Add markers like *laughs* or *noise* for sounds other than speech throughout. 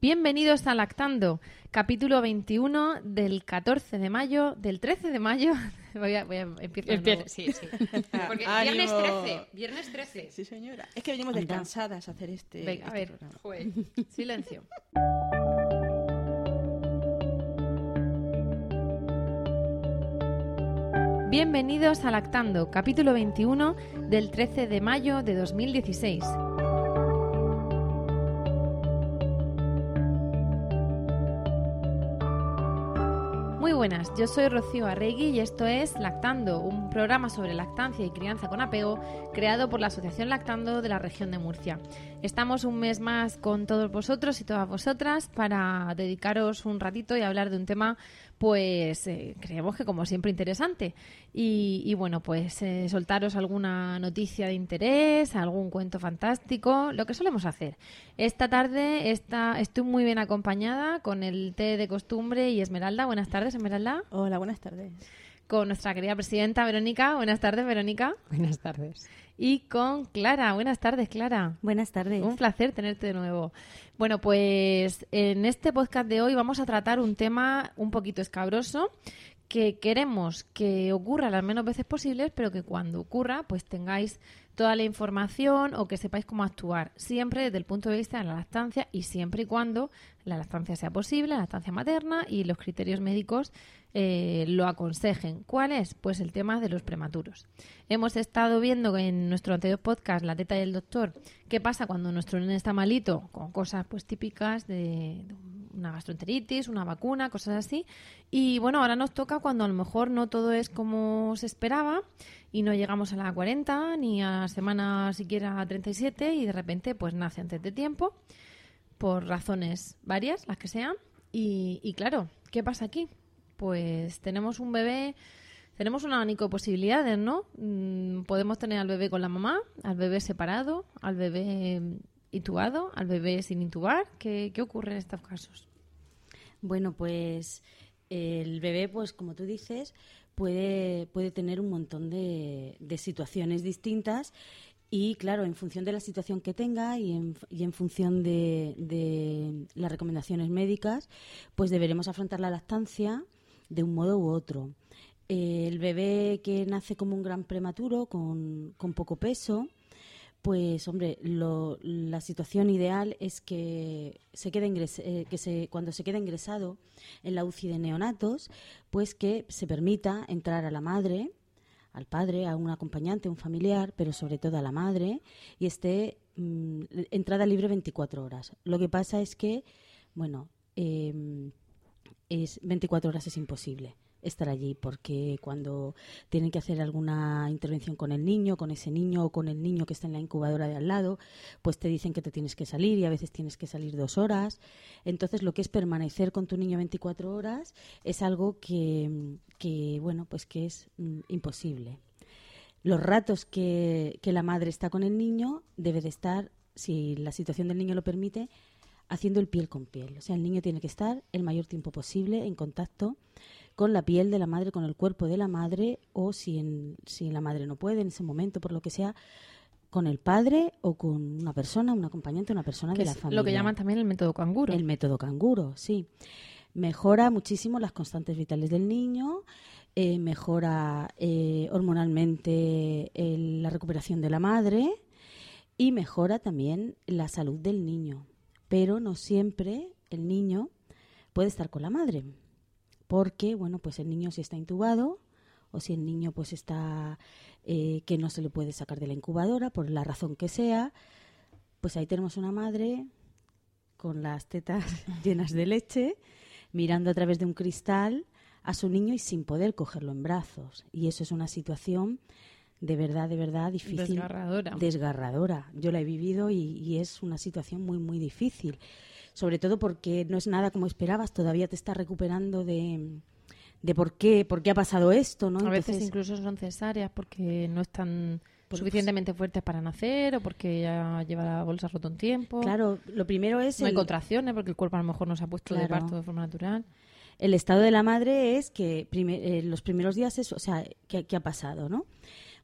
Bienvenidos a Lactando, capítulo 21 del 14 de mayo, del 13 de mayo. *laughs* Voy a, voy a empiezo de Empieza, nuevo. sí, sí. *laughs* Porque Ánimo. viernes 13, viernes 13. Sí, señora. Es que venimos Anda. descansadas a hacer este, Venga, a este ver. programa. Joder. *laughs* Silencio. Bienvenidos a Lactando, capítulo 21 del 13 de mayo de 2016. Buenas, yo soy Rocío Arregui y esto es Lactando, un programa sobre lactancia y crianza con apego creado por la Asociación Lactando de la región de Murcia. Estamos un mes más con todos vosotros y todas vosotras para dedicaros un ratito y hablar de un tema, pues eh, creemos que como siempre interesante. Y, y bueno, pues eh, soltaros alguna noticia de interés, algún cuento fantástico, lo que solemos hacer. Esta tarde está, estoy muy bien acompañada con el té de costumbre y Esmeralda. Buenas tardes, Esmeralda. Hola, buenas tardes. Con nuestra querida presidenta Verónica. Buenas tardes, Verónica. Buenas tardes. Y con Clara. Buenas tardes, Clara. Buenas tardes. Un placer tenerte de nuevo. Bueno, pues en este podcast de hoy vamos a tratar un tema un poquito escabroso que queremos que ocurra las menos veces posibles, pero que cuando ocurra, pues tengáis toda la información o que sepáis cómo actuar, siempre desde el punto de vista de la lactancia y siempre y cuando la lactancia sea posible, la lactancia materna y los criterios médicos eh, lo aconsejen. ¿Cuál es? Pues el tema de los prematuros. Hemos estado viendo en nuestro anterior podcast, La teta del doctor, qué pasa cuando nuestro nene está malito, con cosas pues típicas de, de una gastroenteritis, una vacuna, cosas así. Y bueno, ahora nos toca cuando a lo mejor no todo es como se esperaba y no llegamos a la 40 ni a la semana siquiera 37 y de repente pues nace antes de tiempo por razones varias, las que sean. Y, claro, ¿qué pasa aquí? Pues tenemos un bebé, tenemos un abanico de posibilidades, ¿no? Mm, podemos tener al bebé con la mamá, al bebé separado, al bebé mm, intubado, al bebé sin intubar. ¿Qué, qué ocurre en estos casos? Bueno, pues el bebé, pues como tú dices, puede, puede tener un montón de, de situaciones distintas y claro, en función de la situación que tenga y en, y en función de, de las recomendaciones médicas, pues deberemos afrontar la lactancia de un modo u otro. El bebé que nace como un gran prematuro, con, con poco peso, pues hombre, lo- la situación ideal es que se quede ingres- eh, que se, cuando se queda ingresado en la UCI de neonatos, pues que se permita entrar a la madre, al padre, a un acompañante, un familiar, pero sobre todo a la madre, y esté mm, entrada libre 24 horas. Lo que pasa es que, bueno, em, es 24 horas es imposible estar allí porque cuando tienen que hacer alguna intervención con el niño, con ese niño o con el niño que está en la incubadora de al lado, pues te dicen que te tienes que salir y a veces tienes que salir dos horas. Entonces, lo que es permanecer con tu niño 24 horas es algo que, que bueno, pues que es mm, imposible. Los ratos que, que la madre está con el niño debe de estar, si la situación del niño lo permite, haciendo el piel con piel. O sea, el niño tiene que estar el mayor tiempo posible en contacto con la piel de la madre, con el cuerpo de la madre, o si, en, si la madre no puede en ese momento, por lo que sea, con el padre o con una persona, un acompañante, una persona Que de la es familia. lo que llaman también el método canguro. El método canguro, sí. Mejora muchísimo las constantes vitales del niño, eh, mejora eh, hormonalmente el- la recuperación de la madre y mejora también la salud del niño. Pero no siempre el niño puede estar con la madre, porque bueno, pues el niño si está intubado o si el niño pues está eh, que no se le puede sacar de la incubadora por la razón que sea, pues ahí tenemos una madre con las tetas *laughs* llenas de leche, mirando a través de un cristal a su niño y sin poder cogerlo en brazos. Y eso es una situación de verdad, de verdad difícil. Desgarradora. Desgarradora. Yo la he vivido y, y es una situación muy, muy difícil. Sobre todo porque no es nada como esperabas, todavía te estás recuperando de, de por qué, por qué ha pasado esto, ¿no? A veces incluso son cesáreas porque no están Pues- suficientemente fuertes para nacer o porque ya lleva la bolsa rota un tiempo. Claro, lo primero es No hay el, contracciones porque el cuerpo a lo mejor no se ha puesto de Claro. parto de forma natural. el estado de la madre es que prime- eh, los primeros días es, o sea, ¿qué, qué ha pasado, no?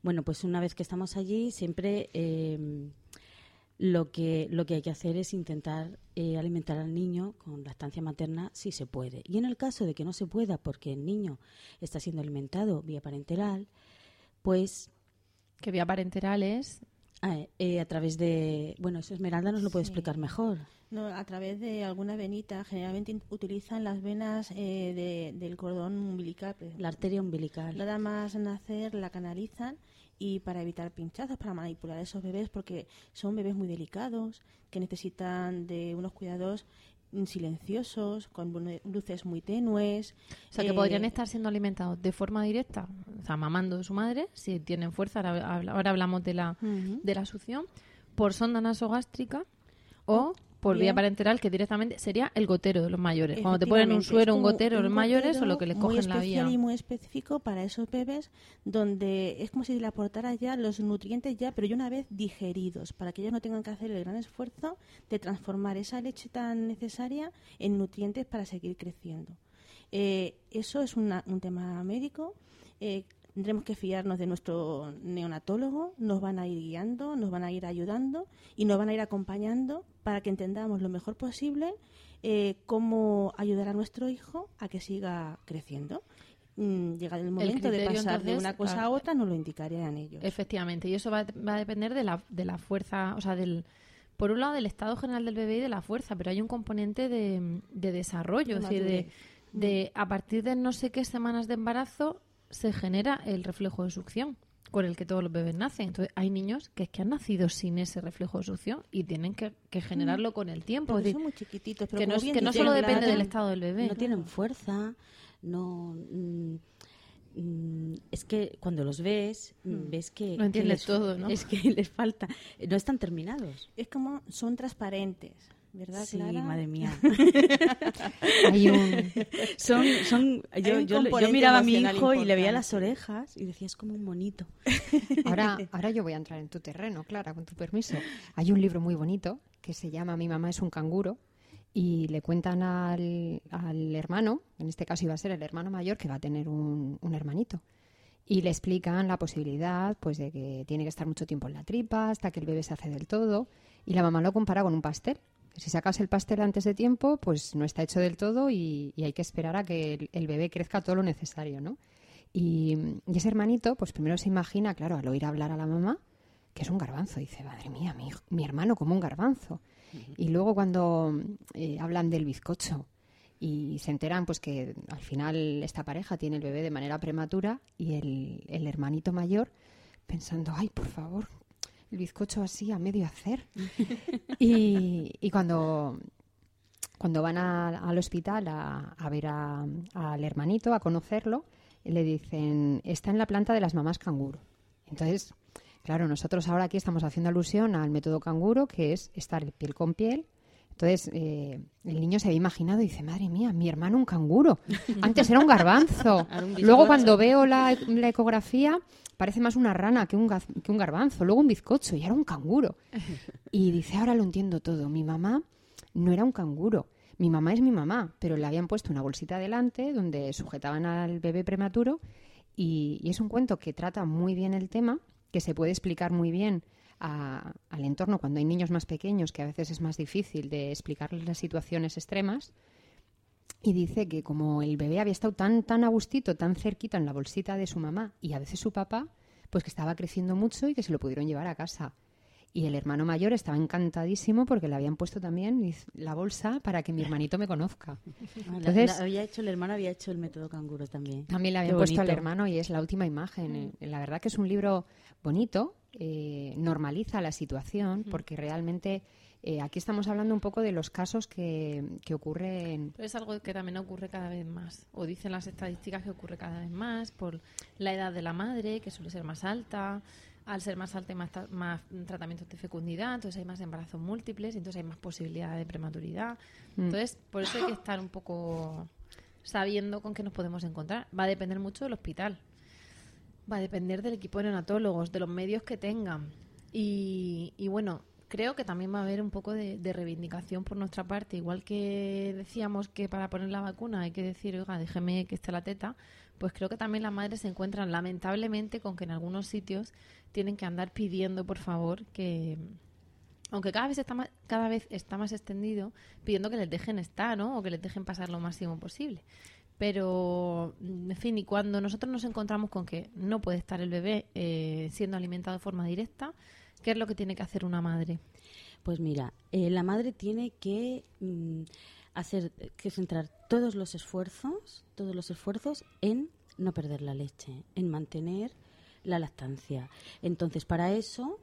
Bueno, pues una vez que estamos allí, siempre eh, lo que lo que hay que hacer es intentar eh, alimentar al niño con lactancia materna si se puede. Y en el caso de que no se pueda porque el niño está siendo alimentado vía parenteral, pues Que vía parenteral es eh, eh, a través de, bueno, eso Esmeralda nos lo puede Sí. explicar mejor. No, a través de alguna venita, generalmente utilizan las venas eh, de- del cordón umbilical. La arteria umbilical. Nada más nacer la canalizan y para evitar pinchazos, para manipular a esos bebés, porque son bebés muy delicados, que necesitan de unos cuidados silenciosos, con lu- luces muy tenues. O sea, que Eh, podrían estar siendo alimentados de forma directa, o sea, mamando de su madre, si tienen fuerza, ahora, habla- ahora hablamos de la, de la succión, por sonda nasogástrica o por vía bien. parenteral, que directamente sería el gotero de los mayores. Cuando te ponen un suero, un gotero, los mayores, o lo que le muy cogen la vía. y muy específico para esos bebés, donde es como si le aportara ya los nutrientes ya, pero ya una vez digeridos, para que ellos no tengan que hacer el gran esfuerzo de transformar esa leche tan necesaria en nutrientes para seguir creciendo. Eh, eso es una- un tema médico. Eh, tendremos que fiarnos de nuestro neonatólogo, nos van a ir guiando, nos van a ir ayudando y nos van a ir acompañando para que entendamos lo mejor posible eh, cómo ayudar a nuestro hijo a que siga creciendo. Mm, Llega el momento de criterio, pasar de una cosa a claro. otra, nos lo indicarían ellos. Efectivamente, y eso va, va a depender de la, de la fuerza, o sea, del, por un lado del estado general del bebé y de la fuerza, pero hay un componente de, de desarrollo, De es decir, de, de a partir de no sé qué semanas de embarazo se genera el reflejo de succión con el que todos los bebés nacen. Entonces, hay niños que es que han nacido sin ese reflejo de succión y tienen que, que generarlo con el tiempo. Porque son muy chiquititos, pero que no, que no solo depende del estado del bebé. no tienen fuerza, no mm, mm, es que cuando los ves mm, ves que Lo entiendes que les- todo, ¿no? Es que *laughs* les falta, no están terminados. Es como son transparentes, ¿verdad, Sí, Clara? madre mía. *laughs* Hay un, Son, son, yo, un yo, miraba a mi hijo y le veía las orejas y decía, es como un monito. *laughs* Ahora, ahora yo voy a entrar en tu terreno, Clara, con tu permiso. Hay un libro muy bonito que se llama Mi mamá es un canguro y le cuentan al, al hermano, en este caso iba a ser el hermano mayor, que va a tener un, un hermanito. Y le explican la posibilidad pues de que tiene que estar mucho tiempo en la tripa hasta que el bebé se hace del todo. Y la mamá lo compara con un pastel. Si sacas el pastel antes de tiempo, pues no está hecho del todo y, y hay que esperar a que el, el bebé crezca todo lo necesario, ¿no? Y, y ese hermanito, pues primero se imagina, claro, al oír hablar a la mamá, que es un garbanzo. Dice, madre mía, mi, mi hermano como un garbanzo. Y luego cuando eh, hablan del bizcocho y se enteran pues que al final esta pareja tiene el bebé de manera prematura y el, el hermanito mayor pensando, ay, por favor, el bizcocho así a medio hacer. y, cuando cuando van al hospital a, a ver al hermanito, a conocerlo, le dicen, está en la planta de las mamás canguro. Entonces, claro, nosotros ahora aquí estamos haciendo alusión al método canguro, que es estar piel con piel. Entonces, eh, el niño se había imaginado y dice, madre mía, mi hermano un canguro. Antes era un garbanzo. *laughs* Luego, cuando veo la, la ecografía, parece más una rana que un, que un garbanzo. Luego un bizcocho y era un canguro. Y dice, ahora lo entiendo todo. Mi mamá no era un canguro. Mi mamá es mi mamá, pero le habían puesto una bolsita delante donde sujetaban al bebé prematuro y, y es un cuento que trata muy bien el tema, que se puede explicar muy bien a- al entorno cuando hay niños más pequeños, que a veces es más difícil de explicarles las situaciones extremas. Y dice que como el bebé había estado tan, tan a gustito, tan cerquita en la bolsita de su mamá y a veces su papá, pues que estaba creciendo mucho y que se lo pudieron llevar a casa. Y el hermano mayor estaba encantadísimo porque le habían puesto también la bolsa para que mi hermanito me conozca. *laughs* Ah, la- Entonces- la había hecho, el hermano había hecho el método canguro también. También le habían puesto al hermano y es la última imagen. Eh, La verdad que es un libro bonito, eh, normaliza la situación porque realmente eh, aquí estamos hablando un poco de los casos que, que ocurren. Pero es algo que también ocurre cada vez más. O dicen las estadísticas que ocurre cada vez más por la edad de la madre, que suele ser más alta, al ser más alta hay más, ta- más tratamientos de fecundidad, entonces hay más embarazos múltiples, entonces hay más posibilidad de prematuridad. Entonces, por eso hay que *laughs* estar un poco sabiendo con qué nos podemos encontrar. Va a depender mucho del hospital. Va a depender del equipo de neonatólogos, de los medios que tengan. Y, y bueno, creo que también va a haber un poco de, reivindicación por nuestra parte. Igual que decíamos que para poner la vacuna hay que decir, oiga, déjeme que esté la teta, pues creo que también las madres se encuentran lamentablemente con que en algunos sitios tienen que andar pidiendo, por favor, que, aunque cada vez está más, cada vez está más extendido, pidiendo que les dejen estar, ¿no? O que les dejen pasar lo máximo posible. Pero, mm, en fin, y cuando nosotros nos encontramos con que no puede estar el bebé eh, siendo alimentado de forma directa, ¿qué es lo que tiene que hacer una madre? Pues mira, eh, la madre tiene que mm, hacer, que centrar todos los esfuerzos, todos los esfuerzos en no perder la leche, en mantener la lactancia. Entonces, para eso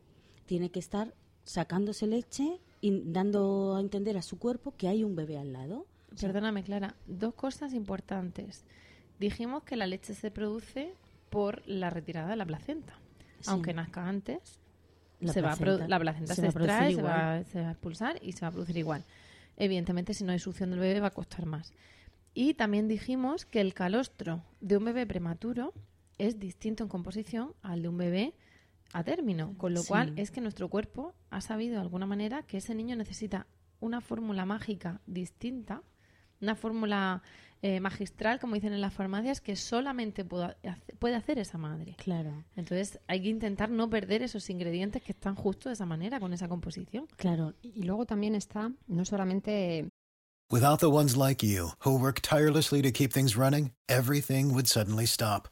tiene que estar sacándose leche y dando a entender a su cuerpo que hay un bebé al lado. Perdóname, Clara, dos cosas importantes. Dijimos que la leche se produce por la retirada de la placenta. Sí. Aunque nazca antes, La se va a placenta la placenta se, extrae, se va, se va a expulsar y se va a producir igual. Evidentemente, si no hay succión del bebé, va a costar más. Y también dijimos que el calostro de un bebé prematuro es distinto en composición al de un bebé a término, con lo Sí. cual es que nuestro cuerpo ha sabido de alguna manera que ese niño necesita una fórmula mágica distinta, una fórmula eh, magistral, como dicen en las farmacias, que solamente pueda hace- puede hacer esa madre. Claro, Entonces hay que intentar no perder esos ingredientes que están justo de esa manera, con esa composición. claro. Y y luego también está, no solamente Without the ones like you, who work tirelessly to keep things running, everything would suddenly stop.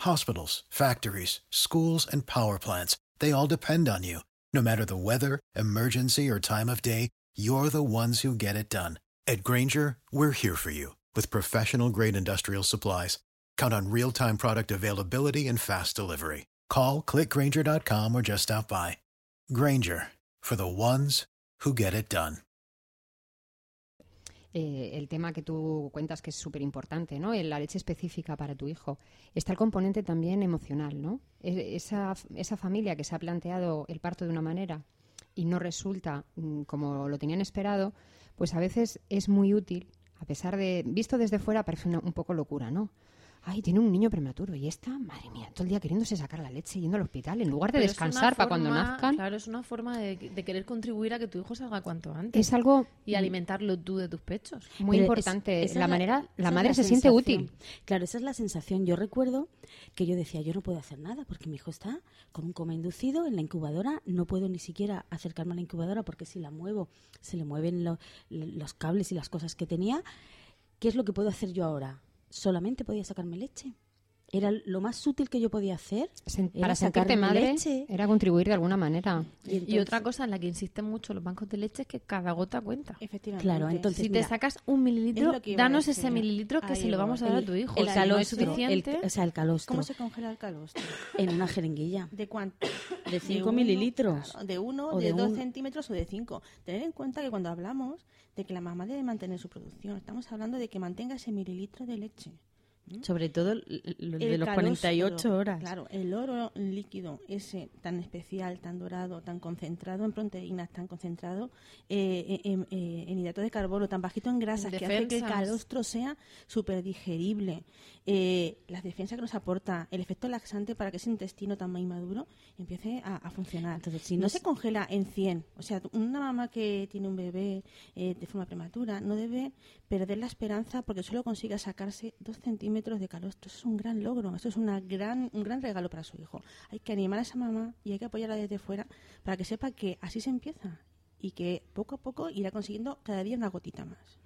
Hospitals, factories, schools, and power plants, they all depend on you. No matter the weather, emergency, or time of day, you're the ones who get it done. At Granger, we're here for you with professional grade industrial supplies. Count on real time product availability and fast delivery. Call clickgranger.com or just stop by. Granger for the ones who get it done. eh, el tema que tú cuentas que es súper importante, ¿no? La leche específica para tu hijo. Está el componente también emocional, ¿no? Esa, esa familia que se ha planteado el parto de una manera y no resulta mm, como lo tenían esperado, pues a veces es muy útil, a pesar de, visto desde fuera parece una- un poco locura, ¿no? Ay, tiene un niño prematuro y esta, madre mía, todo el día queriéndose sacar la leche yendo al hospital en lugar de Pero es descansar para cuando nazcan. Claro, es una forma de, de querer contribuir a que tu hijo salga cuanto antes. Es algo Y alimentarlo tú de tus pechos. muy Pero es- importante. esa la es manera, la es madre se siente útil. Claro, esa es la sensación. Yo recuerdo que yo decía, yo no puedo hacer nada porque mi hijo está con un coma inducido en la incubadora, no puedo ni siquiera acercarme a la incubadora porque si la muevo se le mueven lo- los cables y las cosas que tenía. ¿Qué es lo que puedo hacer yo ahora? Solamente podía sacarme leche. Era lo más útil que yo podía hacer. Sen- para sentirte sacarme madre leche. era contribuir de alguna manera. Y, entonces- otra cosa en la que insisten mucho los bancos de leche es que cada gota cuenta. Efectivamente. Claro, entonces- Si mira, te sacas un mililitro, es danos decir. ese mililitro que Ahí se lo vamos a dar a tu hijo. el no calostro, el- suficiente, o sea, el calostro ¿Cómo se congela el calostro? en una jeringuilla ¿De cuánto? De 5 uno, mililitros. claro, de uno, O de, de dos un- centímetros o de cinco. Tener en cuenta que cuando hablamos de que la mamá debe mantener su producción, estamos hablando de que mantenga ese mililitro de leche. Sobre todo de El los calostro, 48 horas. Claro, el oro líquido, ese tan especial, tan dorado, tan concentrado en proteínas, tan concentrado eh, en, en- en hidrato de carbono, tan bajito en grasas, que hace que el calostro sea súper digerible. Eh, las defensas que nos aporta, el efecto laxante para que ese intestino tan inmaduro empiece a, a funcionar. Entonces, si no, no se se- congela en 100. O sea, una mamá que tiene un bebé eh, de forma prematura no debe perder la esperanza porque solo consiga sacarse dos centímetros de calostro. Eso es un gran logro, eso es una gran, un gran regalo para su hijo. Hay que animar a esa mamá y hay que apoyarla desde fuera para que sepa que así se empieza y que poco a poco irá consiguiendo cada día una gotita más.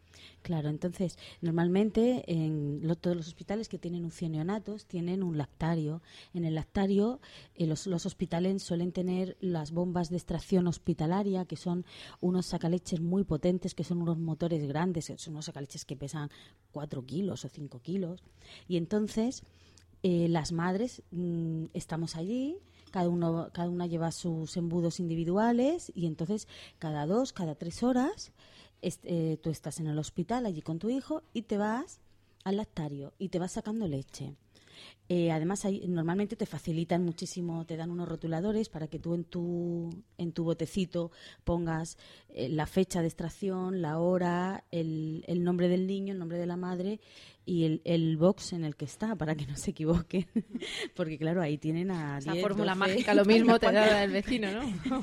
Claro, entonces, normalmente en todos los hospitales que tienen neonatos tienen un lactario. En el lactario, eh, los, los hospitales suelen tener las bombas de extracción hospitalaria, que son unos sacaleches muy potentes, que son unos motores grandes, son unos sacaleches que pesan 4 kilos o 5 kilos. Y entonces, eh, las madres mm, estamos allí, cada, uno, cada una lleva sus embudos individuales y entonces cada dos, cada tres horas est- eh, tú estás en el hospital allí con tu hijo y te vas al lactario y te vas sacando leche. Eh, además, hay, normalmente te facilitan muchísimo, te dan unos rotuladores para que tú en tu, en tu botecito pongas eh, la fecha de extracción, la hora, el, el nombre del niño, el nombre de la madre y el, el box en el que está, para que no se equivoquen. *laughs* Porque, claro, ahí tienen a. 10, fórmula 12. mágica, lo mismo te da el vecino, ¿no? *laughs*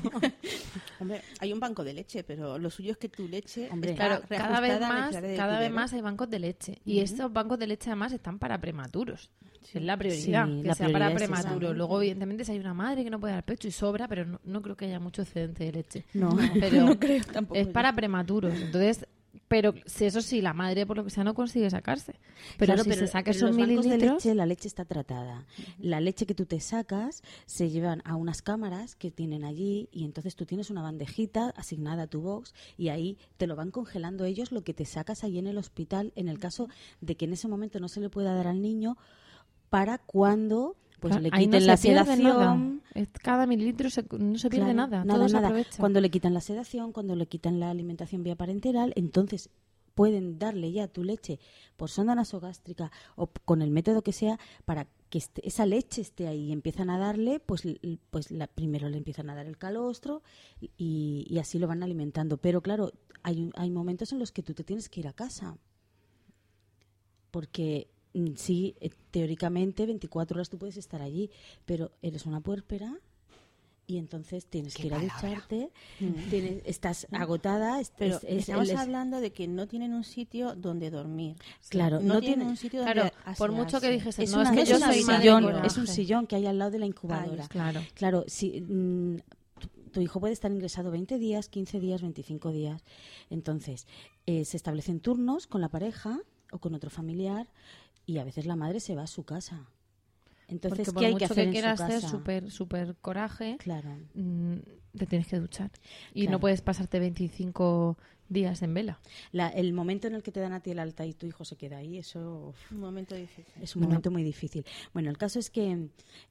Hombre, hay un banco de leche, pero lo suyo es que tu leche Hombre, está Claro, cada vez la más, cada vez más hay bancos de leche. Y estos bancos de leche además están para prematuros. Es la prioridad, Sí, que la sea para prioridad prematuros. ¿no? Luego, evidentemente, si hay una madre que no puede dar pecho y sobra, pero no, no creo que haya mucho excedente de leche. No, Pero *laughs* no creo tampoco. es yo. para prematuros. Entonces, pero si eso sí, la madre por lo que sea no consigue sacarse. Pero Claro, si se saca esos de mililitros, leche, la leche está tratada. La leche que tú te sacas se llevan a unas cámaras que tienen allí y entonces tú tienes una bandejita asignada a tu box y ahí te lo van congelando ellos lo que te sacas ahí en el hospital en el caso de que en ese momento no se le pueda dar al niño para cuando pues claro, le no quiten se la sedación. Cada mililitro se- no se pierde Claro, nada, nada, todo se nada. aprovecha. Cuando le quitan la sedación, cuando le quitan la alimentación vía parenteral, entonces pueden darle ya tu leche por sonda nasogástrica o con el método que sea para que este- esa leche esté ahí y empiezan a darle, pues, pues la, primero le empiezan a dar el calostro y, y así lo van alimentando. Pero claro, hay, hay momentos en los que tú te tienes que ir a casa. Porque sí, eh, teóricamente 24 horas tú puedes estar allí, pero eres una puérpera y entonces tienes que ir a ducharte, tienes- estás agotada, es- Pero es- es- estamos es- hablando de que no tienen un sitio donde dormir. Claro, no, no tienen tiene- un sitio Claro, donde por mucho que dijese, es, no, una- es que es yo soy sillón, es un sillón que hay al lado de la incubadora. Claro. Claro, si mm, tu, tu hijo puede estar ingresado 20 días, 15 días, 25 días. Entonces, eh, se establecen turnos con la pareja o con otro familiar y a veces la madre se va a su casa. Entonces, Porque ¿qué por hay mucho que hacer en su quieras hacer súper, súper coraje, Claro. mm, te tienes que duchar. Y Claro. no puedes pasarte 25 días en vela. La- el momento en el que te dan a ti el alta y tu hijo se queda ahí, eso uf, Un momento difícil. es un momento muy difícil. Bueno, el caso es que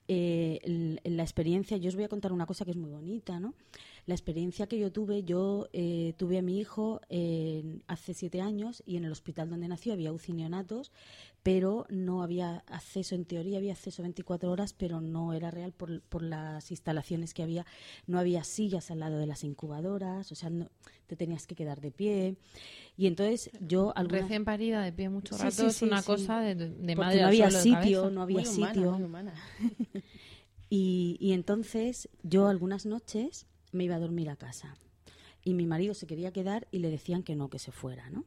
eh, la experiencia, yo os voy a contar una cosa que es muy bonita, ¿no? La experiencia que yo tuve, yo eh, tuve a mi hijo eh, hace siete años y en el hospital donde nació había UCI neonatos, pero no había acceso, en teoría había acceso 24 horas, pero no era real por, por las instalaciones que había. No había sillas al lado de las incubadoras, o sea, no, te tenías que quedar de pie. Y entonces yo... algunas- Recién parida, de pie mucho Sí, rato, sí, es sí, una sí. cosa de, de madre no había sitio, no había Muy humana, sitio. muy humana. *laughs* Y, y entonces yo algunas noches me iba a dormir a casa. Y mi marido se quería quedar y le decían que no, que se fuera, ¿no?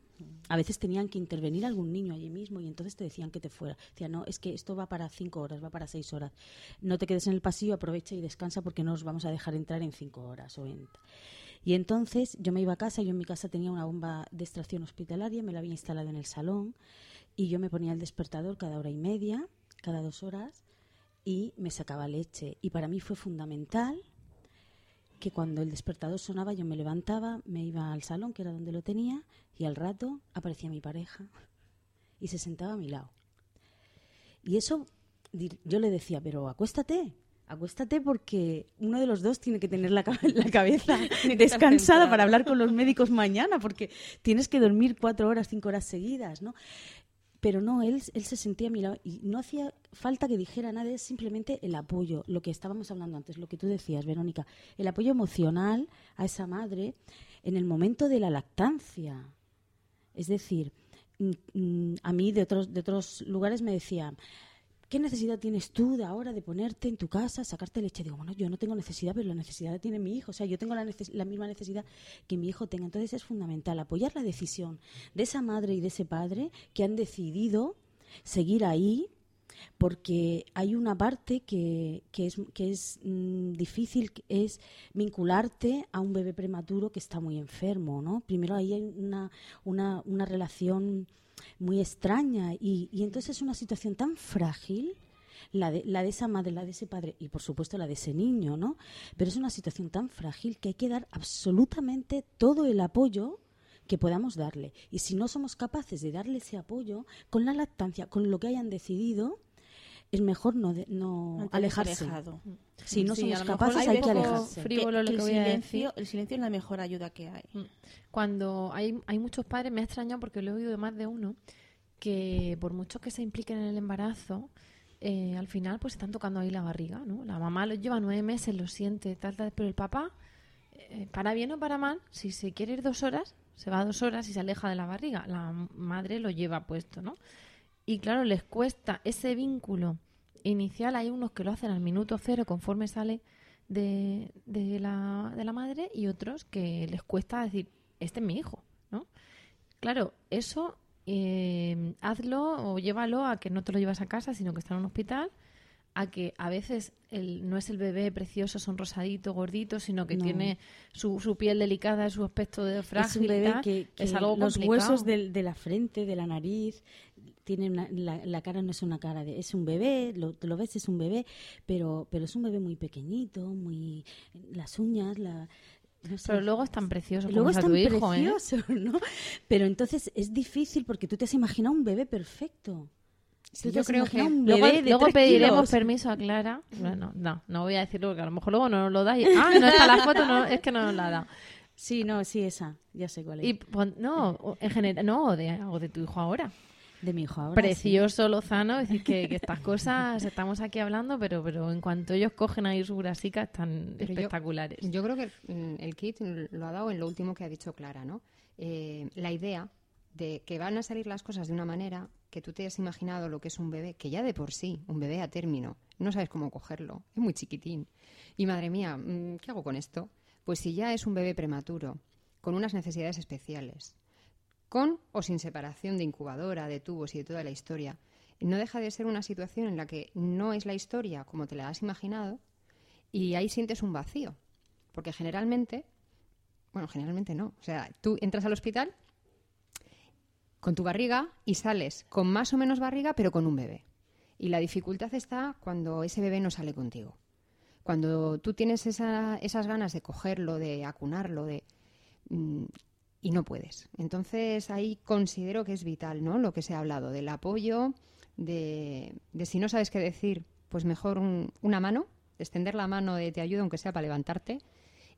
A veces tenían que intervenir algún niño allí mismo y entonces te decían que te fuera. Decían, no, es que esto va para cinco horas, va para seis horas. No te quedes en el pasillo, aprovecha y descansa porque no os vamos a dejar entrar en cinco horas o en... Y entonces yo me iba a casa, yo en mi casa tenía una bomba de extracción hospitalaria, me la había instalado en el salón y yo me ponía el despertador cada hora y media, cada dos horas, y me sacaba leche. Y para mí fue fundamental que cuando el despertador sonaba yo me levantaba, me iba al salón, que era donde lo tenía, y al rato aparecía mi pareja y se sentaba a mi lado. Y eso yo le decía, pero acuéstate, acuéstate porque uno de los dos tiene que tener la, la cabeza *laughs* descansada para hablar con los médicos mañana, porque tienes que dormir cuatro horas, cinco horas seguidas, ¿no? Pero no, él, él se sentía a mi lado y no hacía falta que dijera nada, es simplemente el apoyo, lo que estábamos hablando antes, lo que tú decías, Verónica, el apoyo emocional a esa madre en el momento de la lactancia. Es decir, mm, mm, a mí de otros, de otros lugares me decían, ¿qué necesidad tienes tú de ahora de ponerte en tu casa, sacarte leche? Digo, bueno, yo no tengo necesidad, pero la necesidad tiene mi hijo. O sea, yo tengo la, misma necesidad que mi hijo tenga. Entonces es fundamental apoyar la decisión de esa madre y de ese padre que han decidido seguir ahí porque hay una parte que, es, mm, difícil, es vincularte a un bebé prematuro que está muy enfermo, ¿no? Primero ahí hay una relación muy extraña y, y entonces es una situación tan frágil la de, la de esa madre, la de ese padre y por supuesto la de ese niño, ¿no? Pero es una situación tan frágil que hay que dar absolutamente todo el apoyo que podamos darle. Y si no somos capaces de darle ese apoyo, con la lactancia, con lo que hayan decidido, es mejor no, de- no alejarse. alejado. Si no Sí, somos capaces, hay hay que alejarse. frívolo lo el que voy a silencio, decir. El silencio es la mejor ayuda que hay. Cuando hay, hay muchos padres, me ha extrañado porque lo he oído de más de uno, que por mucho que se impliquen en el embarazo, eh, al final pues están tocando ahí la barriga, ¿no? La mamá lo lleva nueve meses, lo siente, tal, tal, pero el papá, eh, para bien o para mal, si se quiere ir dos horas, se va dos horas y se aleja de la barriga. La madre lo lleva puesto, ¿no? Y claro, les cuesta ese vínculo inicial. Hay unos que lo hacen al minuto cero conforme sale de, de, la, de la madre y otros que les cuesta decir, este es mi hijo, ¿no? Claro, eso eh, hazlo o llévalo a que no te lo llevas a casa, sino que está en un hospital, a que a veces el, no es el bebé precioso, son rosadito, gordito, sino que No. tiene su, su piel delicada, su aspecto de frágil. es un bebé que, que es algo los complicado. huesos del- de la frente, de la nariz, tiene una- la, la cara no es una cara de es un bebé, lo, lo ves es un bebé, pero pero es un bebé muy pequeñito, muy las uñas, la no sé. Pero luego es tan precioso Luego como es tan tu hijo, ¿eh? precioso, ¿no? Pero entonces es difícil porque tú te has imaginado un bebé perfecto. Sí, yo creo que- Luego, pediremos kilos. permiso a Clara. Bueno, no, no voy a decirlo porque a lo mejor luego no nos lo da. y- ah, no está la foto, no, es que no nos la dado. Sí, no, sí, esa, ya sé cuál es. Y no, en general, no, o de, o de tu hijo ahora. De mi hijo ahora. Precioso, Lozano, es decir, que, que estas *laughs* cosas estamos aquí hablando, pero, pero en cuanto ellos cogen ahí su grasica están Pero espectaculares. Yo creo que el, el kit lo ha dado en lo último que ha dicho Clara, ¿no? Eh, la idea de que van a salir las cosas de una manera que tú te has imaginado lo que es un bebé, que ya de por sí, un bebé a término, no sabes cómo cogerlo, es muy chiquitín. Y madre mía, mm, ¿qué hago con esto? Pues si ya es un bebé prematuro, con unas necesidades especiales, con o sin separación de incubadora, de tubos y de toda la historia, no deja de ser una situación en la que no es la historia como te la has imaginado y ahí sientes un vacío. Porque generalmente, bueno, generalmente no. O sea, tú entras al hospital con tu barriga y sales con más o menos barriga, pero con un bebé. Y la dificultad está cuando ese bebé no sale contigo. Cuando tú tienes esa- esas ganas de cogerlo, de acunarlo, de mm, y no puedes. Entonces ahí considero que es vital, ¿no? Lo que se ha hablado del apoyo, de, de si no sabes qué decir, pues mejor un- una mano, extender la mano de te ayuda aunque sea para levantarte.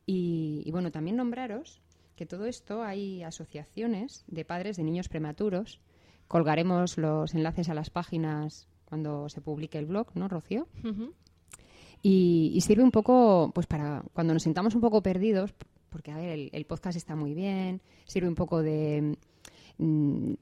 Y, y bueno, también nombraros que todo esto hay asociaciones de padres de niños prematuros. Colgaremos los enlaces a las páginas cuando se publique el blog, ¿no, Rocío? Y, y sirve un poco, pues para cuando nos sintamos un poco perdidos, porque a ver, el, el podcast está muy bien, sirve un poco de, mm,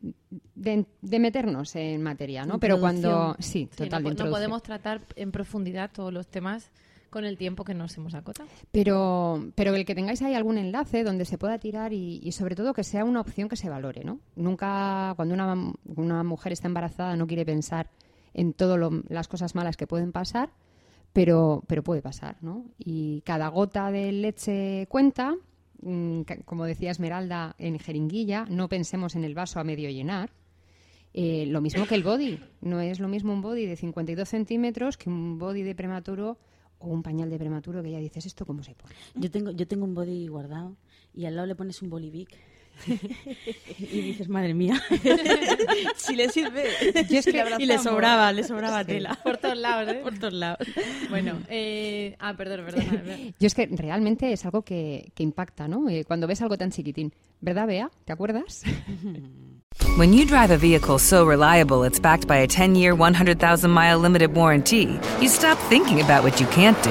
de, de meternos en materia, ¿no? Pero cuando... Sí, Sí, total, no, de podemos tratar en profundidad todos los temas con el tiempo que nos hemos acotado. Pero, pero el que tengáis ahí algún enlace donde se pueda tirar y, y sobre todo que sea una opción que se valore, ¿no? Nunca, cuando una, una mujer está embarazada, no quiere pensar en todas las cosas malas que pueden pasar, pero, pero puede pasar, ¿no? Y cada gota de leche cuenta, mm, como decía Esmeralda en jeringuilla, no pensemos en el vaso a medio llenar. Eh, lo mismo que el body. No es lo mismo un body de 52 centímetros que un body de prematuro o un pañal de prematuro que ya dices, ¿esto cómo se pone? Yo tengo, yo tengo un body guardado y al lado le pones un bolivic. *laughs* y dices, madre mía, *laughs* si le sirve. Yo es que- y le sobraba, le sobraba Sí. tela. Por todos lados, ¿eh? Por todos lados. Bueno, eh... ah, perdón, perdón. perdón. Yo es que realmente es algo que, que impacta, ¿no? Eh, cuando ves algo tan chiquitín. ¿Verdad, Bea? ¿Te acuerdas? *laughs* When you drive a vehicle so reliable it's backed by a 10 year, 100,000 mile limited warranty, you stop thinking about what you can't do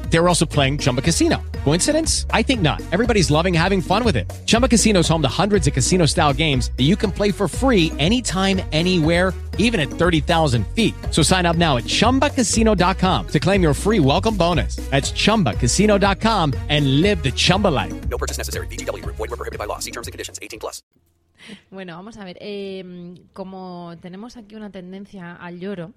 They were also playing Chumba Casino. Coincidence? I think not. Everybody's loving having fun with it. Chumba Casino is home to hundreds of casino style games that you can play for free anytime, anywhere, even at 30,000 feet. So sign up now at chumbacasino.com to claim your free welcome bonus. That's chumbacasino.com and live the Chumba life. No purchase necessary. VGW Group. Void were prohibited by law. See terms and conditions. 18 plus. Bueno, vamos a ver. eh, como tenemos aquí una tendencia al lloro,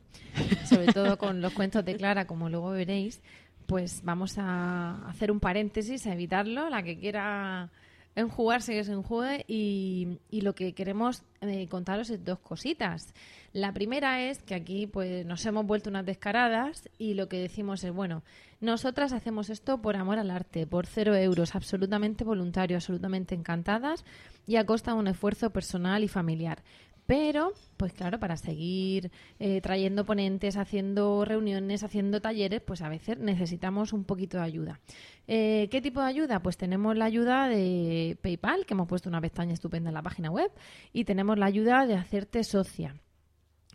sobre todo con los cuentos de Clara, como luego veréis, pues vamos a hacer un paréntesis, a evitarlo. La que quiera En jugar sí que se enjuegue y, y lo que queremos eh, contaros es dos cositas. La primera es que aquí pues nos hemos vuelto unas descaradas y lo que decimos es, bueno, nosotras hacemos esto por amor al arte, por cero euros, absolutamente voluntario, absolutamente encantadas y a costa de un esfuerzo personal y familiar. Pero, pues claro, para seguir eh, trayendo ponentes, haciendo reuniones, haciendo talleres, pues a veces necesitamos un poquito de ayuda. Eh, ¿Qué tipo de ayuda? Pues tenemos la ayuda de PayPal, que hemos puesto una pestaña estupenda en la página web, y tenemos la ayuda de hacerte socia.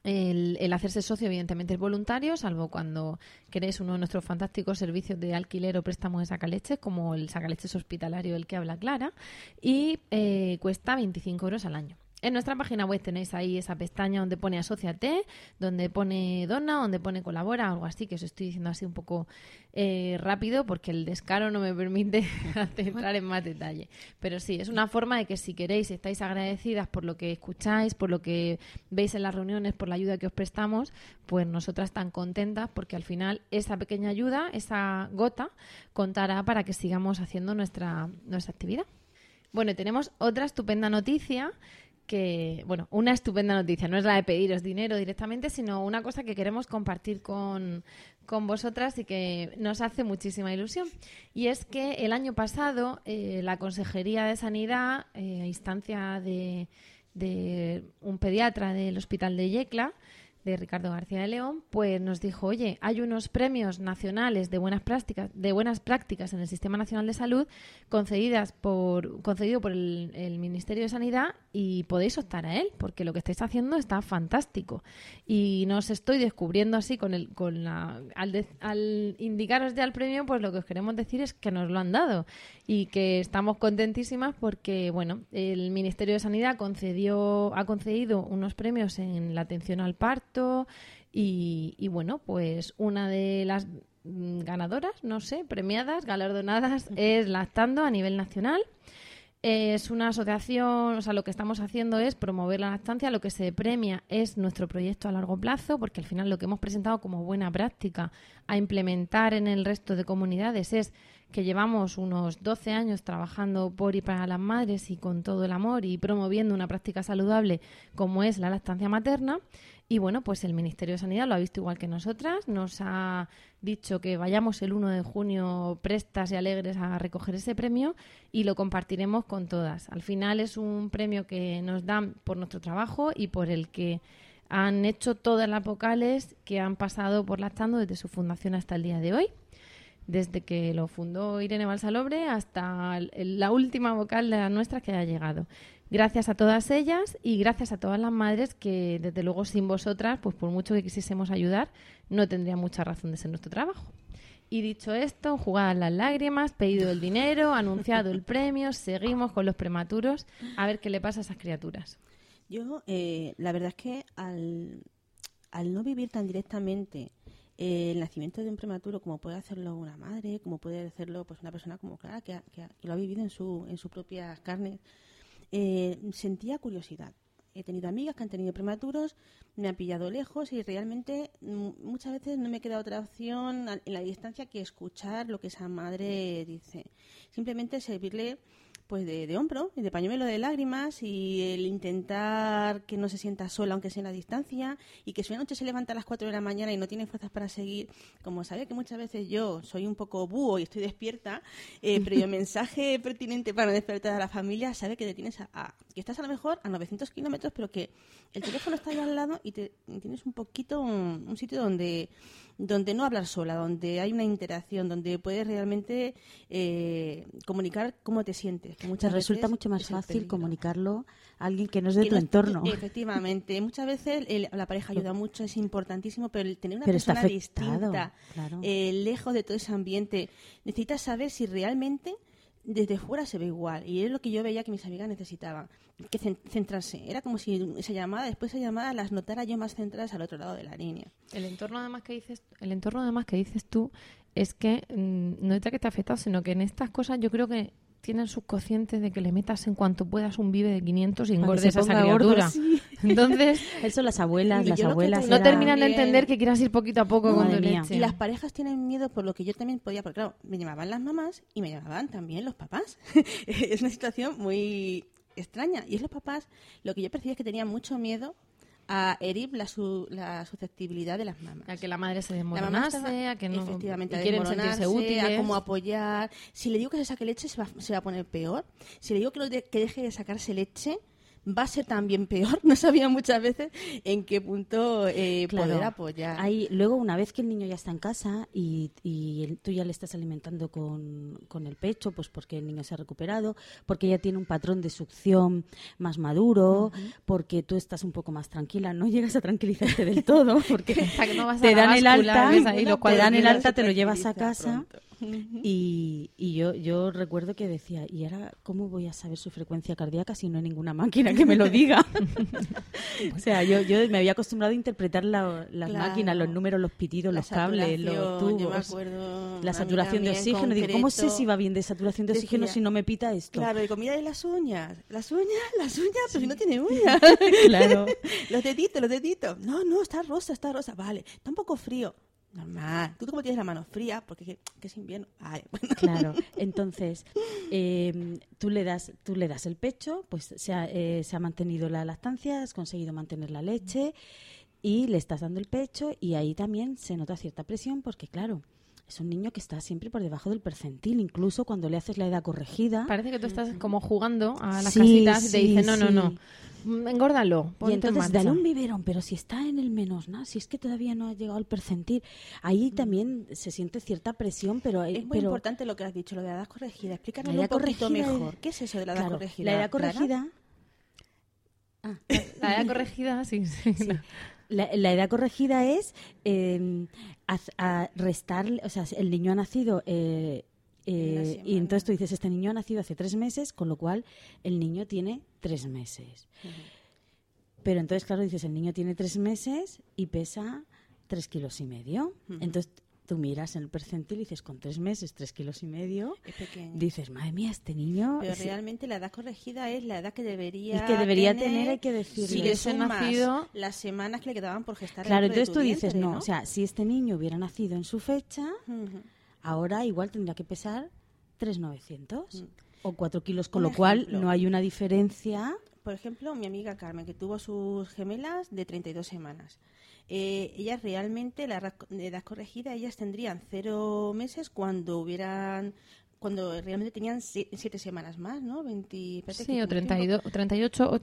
El, hacerse socio, evidentemente, es voluntario, salvo cuando queréis uno de nuestros fantásticos servicios de alquiler o préstamo de sacaleches, como el sacaleches hospitalario del que habla Clara, y eh, cuesta 25 euros al año. En nuestra página web tenéis ahí esa pestaña donde pone asociate, donde pone dona, donde pone colabora, algo así, que os estoy diciendo así un poco eh, rápido porque el descaro no me permite *laughs* entrar en más detalle. Pero sí, es una forma de que si queréis, si estáis agradecidas por lo que escucháis, por lo que veis en las reuniones, por la ayuda que os prestamos, pues nosotras tan contentas porque al final esa pequeña ayuda, esa gota, contará para que sigamos haciendo nuestra, nuestra actividad. Bueno, tenemos otra estupenda noticia que, bueno, una estupenda noticia, no es la de pediros dinero directamente, sino una cosa que queremos compartir con, con vosotras y que nos hace muchísima ilusión. Y es que el año pasado eh, la Consejería de Sanidad, eh, a instancia de, de un pediatra del Hospital de Yecla, de Ricardo García de León, pues nos dijo, oye, hay unos premios nacionales de buenas prácticas, de buenas prácticas en el Sistema Nacional de Salud concedidas por, concedido por el, Ministerio de Sanidad y podéis optar a él, porque lo que estáis haciendo está fantástico. Y no os estoy descubriendo así con el, con la, al, de- al indicaros ya el premio, pues lo que os queremos decir es que nos lo han dado y que estamos contentísimas porque, bueno, el Ministerio de Sanidad concedió, ha concedido unos premios en la atención al parto y, y, bueno, pues una de las mm, ganadoras, no sé, premiadas, galardonadas, es Lactando a nivel nacional. Es una asociación, o sea, lo que estamos haciendo es promover la lactancia, lo que se premia es nuestro proyecto a largo plazo, porque al final lo que hemos presentado como buena práctica a implementar en el resto de comunidades es que llevamos unos 12 años trabajando por y para las madres y con todo el amor y promoviendo una práctica saludable como es la lactancia materna. Y bueno, pues el Ministerio de Sanidad lo ha visto igual que nosotras, nos ha dicho que vayamos el 1 de junio prestas y alegres a recoger ese premio y lo compartiremos con todas. Al final es un premio que nos dan por nuestro trabajo y por el que han hecho todas las vocales que han pasado por Lactando desde su fundación hasta el día de hoy desde que lo fundó Irene Balsalobre hasta la última vocal de las nuestras que haya llegado. Gracias a todas ellas y gracias a todas las madres que, desde luego, sin vosotras, pues por mucho que quisiésemos ayudar, no tendría mucha razón de ser nuestro trabajo. Y dicho esto, jugadas las lágrimas, pedido el dinero, anunciado el premio, seguimos con los prematuros, a ver qué le pasa a esas criaturas. Yo, eh, la verdad es que al, al no vivir tan directamente eh, el nacimiento de un prematuro como puede hacerlo una madre, como puede hacerlo pues una persona como Clara, que, que lo ha vivido en su, en su propia carne, eh, sentía curiosidad. He tenido amigas que han tenido prematuros, me han pillado lejos y realmente mm, muchas veces no me queda otra opción en la distancia que escuchar lo que esa madre dice. Simplemente servirle pues de, de hombro y de pañuelo de lágrimas y el intentar que no se sienta sola aunque sea en la distancia y que si una noche se levanta a las 4 de la mañana y no tiene fuerzas para seguir, como sabe que muchas veces yo soy un poco búho y estoy despierta, eh, pero el *laughs* mensaje pertinente para no despertar a la familia sabe que te tienes a, a- que estás a lo mejor a 900 kilómetros pero que el teléfono está ahí al lado y, te, tienes un poquito un, un sitio donde donde no hablar sola, donde hay una interacción, donde puedes realmente eh, comunicar cómo te sientes. muchas resulta veces mucho más fácil comunicarlo a alguien que no es de Que tu no- entorno. Efectivamente. Muchas veces el- la pareja ayuda mucho, es importantísimo, pero el tener una Pero persona afectado, distinta, claro. eh, lejos de todo ese ambiente, necesitas saber si realmente desde fuera se ve igual. Y es lo que yo veía que mis amigas necesitaban, que cen- centrarse. Era como si esa llamada, después esa llamada, las notara yo más centradas al otro lado de la línea. El entorno además que dices, el entorno además que dices tú es que mm, no es que te ha afectado, sino que en estas cosas yo creo que tienen subconsciente de que le metas en cuanto puedas un vive de 500 y engordes a esa gordo, criatura. sí. Entonces, *laughs* Eso las abuelas, las abuelas. no terminan de entender que quieras ir poquito a poco con Madre tu mía. leche. Y las parejas tienen miedo por lo que yo también podía, porque claro, me llamaban las mamás y me llamaban también los papás. *laughs* es una situación muy extraña. Y es los papás, lo que yo percibí es que tenían mucho miedo a herir la, su- la susceptibilidad de las mamás. A que la madre se desmoronase, a que no efectivamente, a quieren sentirse útiles. a cómo apoyar. Si le digo que se saque leche, se va, se va a poner peor. Si le digo que, lo de- que deje de sacarse leche, va a ser también peor. *laughs* No sabía muchas veces en qué punto eh, Claro. poder apoyar. Hay, luego, una vez que el niño ya está en casa y, y el- tú ya le estás alimentando con, con el pecho, pues porque el niño se ha recuperado, porque ya tiene un patrón de succión más maduro, porque tú estás un poco más tranquila, no llegas a tranquilizarte del todo, *laughs* porque no vas te dan el báscula, alta, ahí los te dan el cuadritos, alta, se te lo llevas a casa. pronto. Y, y yo, yo recuerdo que decía, ¿y ahora cómo voy a saber su frecuencia cardíaca si no hay ninguna máquina que me lo diga? *laughs* o sea, yo, yo me había acostumbrado a interpretar la- las Claro. máquinas, los números, los pitidos, La los cables, los saturación, yo me tubos, acuerdo, la saturación de oxígeno. Digo, ¿cómo sé si va bien de saturación de oxígeno decía, si no me pita esto? Claro, digo, mira de las uñas. Las uñas, las uñas, pero si no tiene uñas. *laughs* Claro. *laughs* los deditos, los deditos. No, no, está rosa, está rosa. Vale, está un poco frío. Normal. Tú como tienes la mano fría, porque que, que es invierno. *laughs* Claro, entonces eh, tú le das tú le das el pecho, pues se ha, eh, se ha mantenido la lactancia, has conseguido mantener la leche y le estás dando el pecho y ahí también se nota cierta presión porque claro es un niño que está siempre por debajo del percentil, incluso cuando le haces la edad corregida. Parece que tú estás como jugando a las Sí, casitas y te sí, dicen, no, no, sí. no, engórdalo, ponte Y en entonces marcha". dale un biberón, pero si está en el menos, ¿no? si es que todavía no ha llegado al percentil, ahí también se siente cierta presión, pero Es muy pero importante lo que has dicho, lo de la edad corregida. Explícanos un poquito es- mejor. ¿Qué es eso de la edad claro, corregida? La edad corregida La edad corregida, sí, sí. no. La, la edad corregida es eh, a restar, o sea, el niño ha nacido eh, eh, y entonces tú dices, este niño ha nacido hace tres meses, con lo cual el niño tiene tres meses. Pero entonces, claro, dices, el niño tiene tres meses y pesa tres kilos y medio. Entonces tú miras en el percentil y dices, con tres meses, tres kilos y medio, Es pequeño. dices, madre mía, este niño... Pero es- realmente la edad corregida es la edad que debería Es que debería tener, hay que Si decirlo. Recién sumas nacido- las semanas que le quedaban por gestar Claro, entonces tú dices, vientre, no, o sea, si este niño hubiera nacido en su fecha, ahora igual tendría que pesar 3,900 o 4 kilos, con Mm. Un lo cual no hay una diferencia. Por ejemplo, mi amiga Carmen, que tuvo sus gemelas de 32 semanas. Eh, ellas realmente, la edad corregida, ellas tendrían cero meses cuando hubieran cuando realmente tenían si- siete semanas más, ¿no? 20, espérate Sí, o como tengo- 32, o 38, o-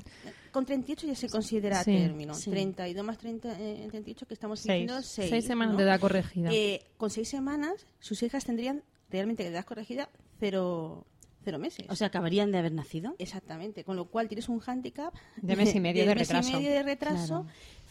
Con 38 ya se considera Sí, término. sí. 32 más 30, eh, 38, que estamos seis, diciendo 6. seis semanas de edad corregida. Eh, con seis semanas, sus hijas tendrían realmente de edad corregida cero, cero meses. O sea, acabarían de haber nacido. Exactamente, con lo cual tienes un hándicap De mes y medio *laughs* de mes retraso. y medio de retraso Claro.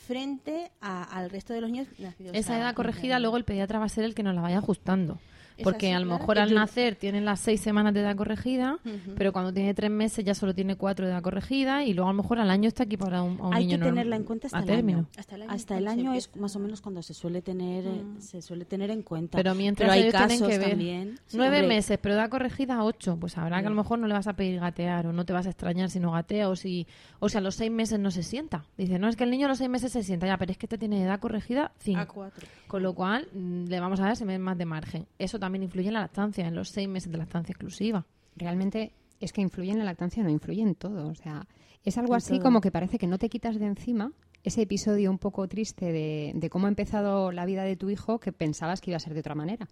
frente a- al resto de los niños nacidos. esa edad corregida, luego el pediatra va a ser el que nos la vaya ajustando. Porque así, a lo mejor al nacer tienen las seis semanas de edad corregida, pero cuando tiene tres meses ya solo tiene cuatro de edad corregida y luego a lo mejor al año está aquí para un, a un Hay niño que norm- tenerla en cuenta hasta el término. año. Hasta el año, Hasta el cuando se año es más o menos cuando se suele tener eh, se suele tener en cuenta. Pero mientras Pero hay ellos tienen casos que ver también. Sí, nueve hombre, meses, pero edad corregida ocho, pues habrá que a lo mejor no le vas a pedir gatear o no te vas a extrañar si no gatea o si, o si a los seis meses no se sienta. Dice, no, es que el niño a los seis meses se sienta ya, pero es que este tiene edad corregida cinco. A cuatro. Con lo cual, mm, le vamos a dar ese mes más de margen. Eso también influye en la lactancia, en los seis meses de lactancia exclusiva. Realmente es que influye en la lactancia, no influye en todo. O sea, es algo En así todo. como que parece que no te quitas de encima ese episodio un poco triste de, de cómo ha empezado la vida de tu hijo que pensabas que iba a ser de otra manera.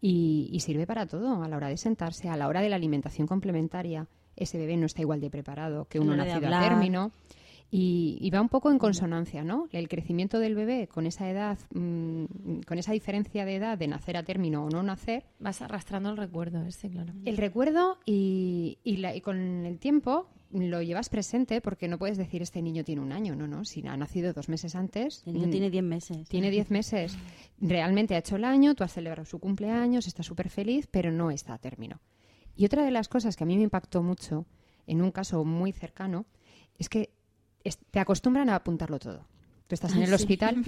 Y, y sirve para todo, a la hora de sentarse, a la hora de la alimentación complementaria. Ese bebé no está igual de preparado que uno nacido a término. Y, y va un poco en consonancia, ¿no? El crecimiento del bebé con esa edad, mm, con esa diferencia de edad de nacer a término o no nacer, Vas arrastrando el recuerdo ese, claro. el recuerdo y, y la- y con el tiempo lo llevas presente porque no puedes decir este niño tiene un año, no, no. Si ha nacido dos meses antes, El niño mm, tiene 10 meses. tiene diez meses. Realmente ha hecho el año, tú has celebrado su cumpleaños, está súper feliz, pero no está a término. Y otra de las cosas que a mí me impactó mucho, en un caso muy cercano, es que te acostumbran a apuntarlo todo. Tú estás en el sí. hospital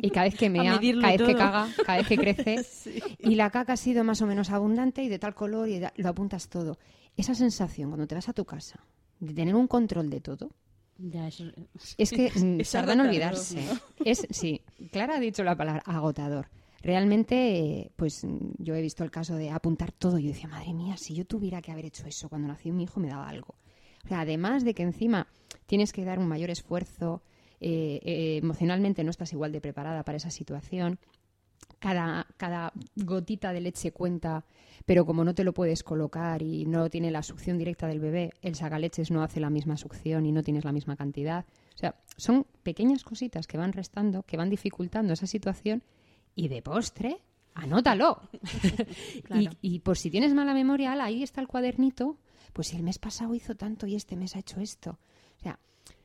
Y cada vez que *laughs* mea, cada vez que caga, cada vez que crece. *laughs* Y la caca ha sido más o menos abundante y de tal color y lo apuntas todo. Esa sensación cuando te vas a tu casa de tener un control de todo, Ya, eso- es que *laughs* mm, Es tarda en olvidarse. ¿no? Es, sí, Clara ha dicho la palabra agotador. Realmente, pues yo he visto el caso de apuntar todo. Yo decía, madre mía, si yo tuviera que haber hecho eso cuando nació mi hijo, me daba algo. O sea, además de que encima tienes que dar un mayor esfuerzo, eh, eh, emocionalmente no estás igual de preparada para esa situación. Cada, cada gotita de leche cuenta, pero como no te lo puedes colocar y no tiene la succión directa del bebé, el sacaleches no hace la misma succión y no tienes la misma cantidad. O sea, son pequeñas cositas que van restando, que van dificultando esa situación y de postre, anótalo. *laughs* y, y por si tienes mala memoria, ala, ahí está el cuadernito, pues si el mes pasado hizo tanto y este mes ha hecho esto. O sea,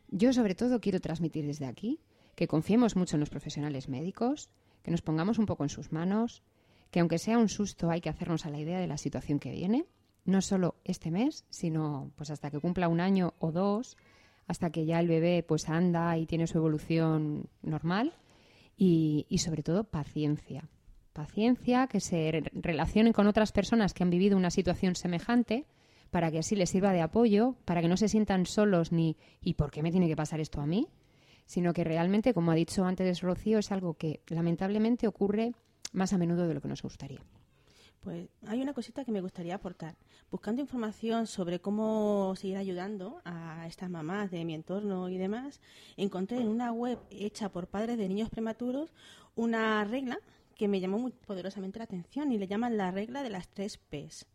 yo sobre todo quiero transmitir desde aquí que confiemos mucho en los profesionales médicos, que nos pongamos un poco en sus manos, que aunque sea un susto hay que hacernos a la idea de la situación que viene, no solo este mes, sino pues hasta que cumpla un año o dos, hasta que ya el bebé pues anda y tiene su evolución normal y, y sobre todo paciencia. Paciencia, que se re- relacionen con otras personas que han vivido una situación semejante para que así les sirva de apoyo, para que no se sientan solos ni ¿y por qué me tiene que pasar esto a mí? Sino que realmente, como ha dicho antes Rocío, es algo que lamentablemente ocurre más a menudo de lo que nos gustaría. Pues hay una cosita que me gustaría aportar. Buscando información sobre cómo seguir ayudando a estas mamás de mi entorno y demás, encontré en una web hecha por padres de niños prematuros una regla que me llamó muy poderosamente la atención y le llaman la regla de las tres Ps.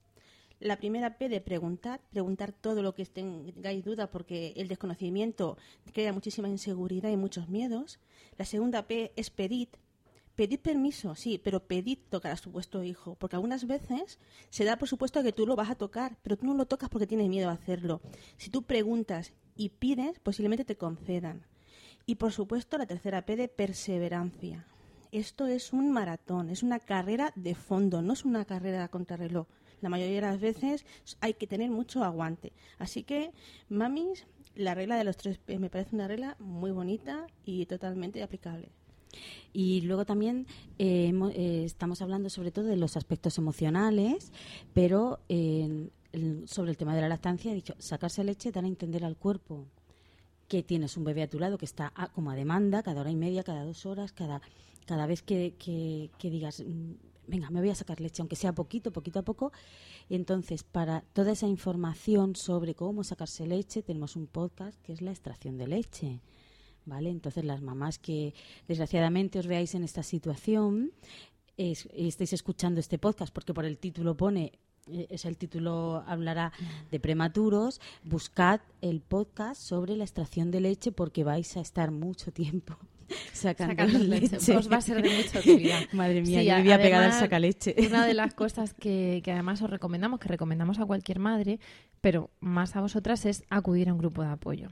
La primera P de preguntar, preguntar todo lo que tengáis duda porque el desconocimiento crea muchísima inseguridad y muchos miedos. La segunda P es pedir, Pedid permiso, sí, pero pedid tocar a su supuesto hijo, porque algunas veces se da por supuesto que tú lo vas a tocar, pero tú no lo tocas porque tienes miedo a hacerlo. Si tú preguntas y pides, posiblemente te concedan. Y por supuesto la tercera P de perseverancia. Esto es un maratón, es una carrera de fondo, no es una carrera contra reloj. La mayoría de las veces hay que tener mucho aguante. Así que, mamis, la regla de los tres P me parece una regla muy bonita y totalmente aplicable. Y luego también eh, eh, estamos hablando sobre todo de los aspectos emocionales, pero eh, sobre el tema de la lactancia he dicho, sacarse leche, dar a entender al cuerpo que tienes un bebé a tu lado que está a- como a demanda, cada hora y media, cada dos horas, cada, cada vez que, que- que digas, mm, venga, me voy a sacar leche, aunque sea poquito, poquito a poco. Entonces, para toda esa información sobre cómo sacarse leche, tenemos un podcast que es la extracción de leche. ¿Vale? Entonces, las mamás que desgraciadamente os veáis en esta situación, es- estéis escuchando este podcast, porque por el título pone, eh, es el título hablará de prematuros, buscad el podcast sobre la extracción de leche porque vais a estar mucho tiempo *laughs* sacando, Sacando leche. leche. Os va a ser de mucha utilidad. *laughs* Madre mía, Sí, yo vivía pegada al sacaleche. Una de las *laughs* cosas que, que además os recomendamos, que recomendamos a cualquier madre, pero más a vosotras, es acudir a un grupo de apoyo.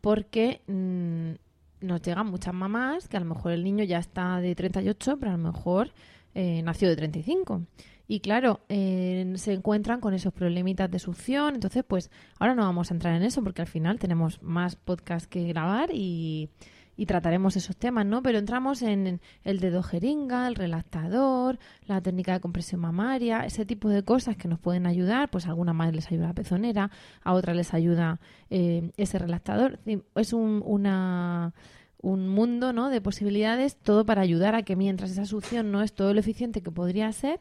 Porque mm, nos llegan muchas mamás que a lo mejor el niño ya está de 38, pero a lo mejor eh, nació de 35. Y claro, eh, se encuentran con esos problemitas de succión. Entonces, pues ahora no vamos a entrar en eso porque al final tenemos más podcast que grabar y, y trataremos esos temas, ¿no? Pero entramos en el dedo jeringa, el relactador, la técnica de compresión mamaria, ese tipo de cosas que nos pueden ayudar. Pues a algunas más les ayuda la pezonera, a otras les ayuda eh, ese relactador. Es un, una, un mundo ¿no? de posibilidades, todo para ayudar a que mientras esa succión no es todo lo eficiente que podría ser,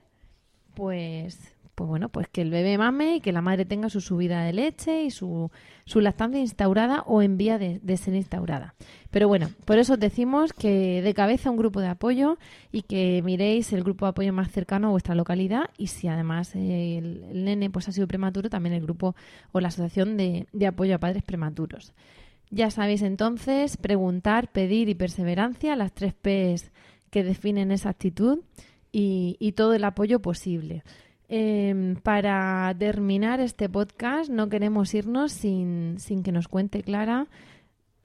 pues pues bueno, pues que el bebé mame y que la madre tenga su subida de leche y su, su lactancia instaurada o en vía de, ser instaurada. Pero bueno, por eso os decimos que de cabeza un grupo de apoyo y que miréis el grupo de apoyo más cercano a vuestra localidad y si además el, nene pues ha sido prematuro, también el grupo o la asociación de, de apoyo a padres prematuros. Ya sabéis entonces, preguntar, pedir y perseverancia, las tres P's que definen esa actitud y todo el apoyo posible. Eh, para terminar este podcast, no queremos irnos sin, sin que nos cuente Clara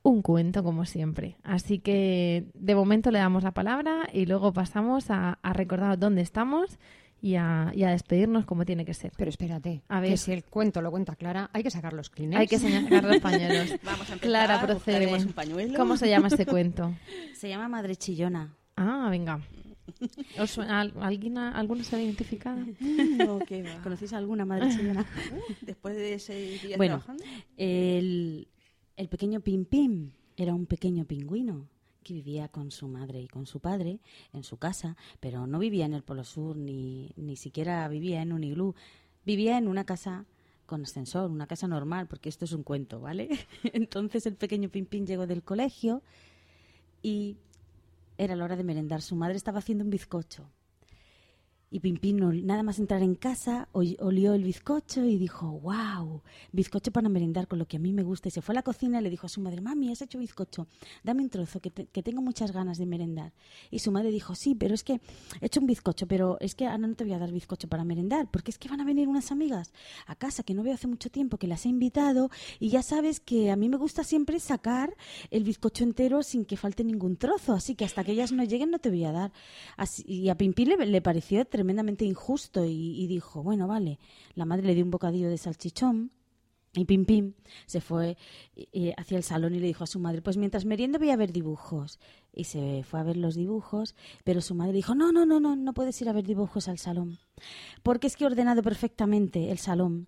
un cuento, como siempre. Así que de momento le damos la palabra y luego pasamos a, a recordar dónde estamos y a, y a despedirnos como tiene que ser. Pero espérate, A ver. que si el cuento lo cuenta Clara, hay que sacar los Kleenex. Hay que sacar los *laughs* pañuelos. Vamos a empezar, Clara procede. buscaremos un pañuelo. ¿Cómo se llama este cuento? Se llama Madre Chillona. Ah, venga. *laughs* ¿Os suena al- ¿Alguna, ¿Alguna se ha identificado? *laughs* No, qué va. ¿Conocéis alguna madre *laughs* chillona? Después de ese día Bueno, trabajando. el, el pequeño Pim Pim era un pequeño pingüino que vivía con su madre y con su padre en su casa, pero no vivía en el Polo Sur ni, ni siquiera vivía en un iglú. Vivía en una casa con ascensor, una casa normal, porque esto es un cuento, ¿vale? Entonces el pequeño Pim Pim llegó del colegio y era la hora de merendar. Su madre estaba haciendo un bizcocho. Y Pimpín, nada más entrar en casa, olió el bizcocho y dijo, wow, bizcocho para merendar con lo que a mí me gusta. Y se fue a la cocina y le dijo a su madre, mami, has hecho bizcocho, dame un trozo, que, que tengo muchas ganas de merendar. Y su madre dijo, sí, pero es que he hecho un bizcocho, pero es que ahora no te voy a dar bizcocho para merendar, porque es que van a venir unas amigas a casa que no veo hace mucho tiempo, que las he invitado, y ya sabes que a mí me gusta siempre sacar el bizcocho entero sin que falte ningún trozo, así que hasta que ellas no lleguen no te voy a dar. Así- y a Pimpín le, le pareció tremendamente injusto y, dijo, bueno, vale, la madre le dio un bocadillo de salchichón. Y Pim Pim se fue eh, eh, hacia el salón y le dijo a su madre, pues mientras meriendo voy a ver dibujos. Y se fue a ver los dibujos, pero su madre dijo, no, no, no, no, no puedes ir a ver dibujos al salón. Porque es que he ordenado perfectamente el salón.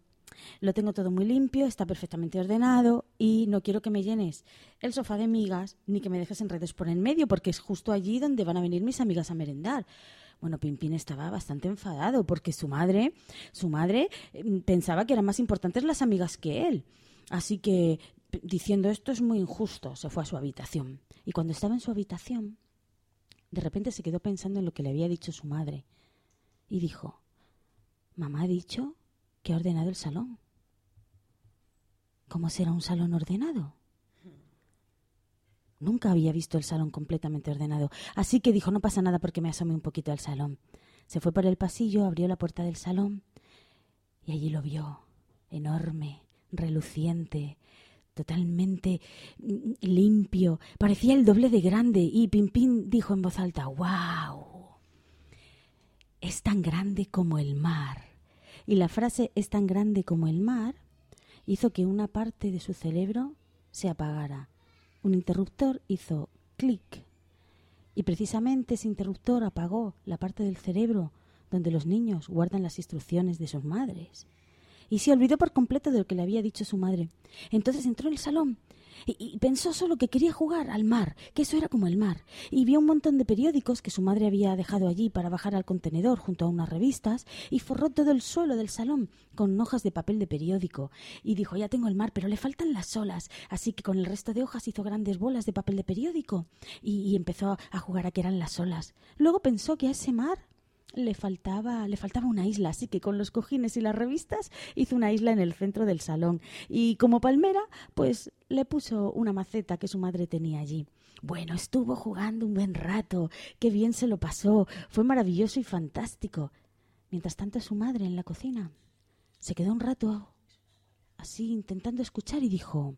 Lo tengo todo muy limpio, está perfectamente ordenado y no quiero que me llenes el sofá de migas ni que me dejes enredos por en medio, porque es justo allí donde van a venir mis amigas a merendar. Bueno, Pimpín estaba bastante enfadado porque su madre, su madre eh, pensaba que eran más importantes las amigas que él. Así que, diciendo esto es muy injusto, se fue a su habitación. Y cuando estaba en su habitación, de repente se quedó pensando en lo que le había dicho su madre. Y dijo, mamá ha dicho que ha ordenado el salón. ¿Cómo será un salón ordenado? Nunca había visto el salón completamente ordenado, así que dijo no pasa nada porque me asomé un poquito al salón. Se fue por el pasillo, abrió la puerta del salón y allí lo vio, enorme, reluciente, totalmente mm, limpio, parecía el doble de grande y Pimpín dijo en voz alta, ¡Wow! Es tan grande como el mar. Y la frase es tan grande como el mar hizo que una parte de su cerebro se apagara. Un interruptor hizo clic. Y precisamente ese interruptor apagó la parte del cerebro donde los niños guardan las instrucciones de sus madres. Y se olvidó por completo de lo que le había dicho su madre. Entonces entró en el salón y, pensó solo que quería jugar al mar, que eso era como el mar. Y vio un montón de periódicos que su madre había dejado allí para bajar al contenedor junto a unas revistas y forró todo el suelo del salón con hojas de papel de periódico. Y dijo, ya tengo el mar, pero le faltan las olas. Así que con el resto de hojas hizo grandes bolas de papel de periódico y, y empezó a jugar a que eran las olas. Luego pensó que a ese mar le faltaba, le faltaba una isla, así que con los cojines y las revistas hizo una isla en el centro del salón. Y como palmera, pues le puso una maceta que su madre tenía allí. Bueno, estuvo jugando un buen rato, qué bien se lo pasó, fue maravilloso y fantástico. Mientras tanto su madre en la cocina se quedó un rato así intentando escuchar y dijo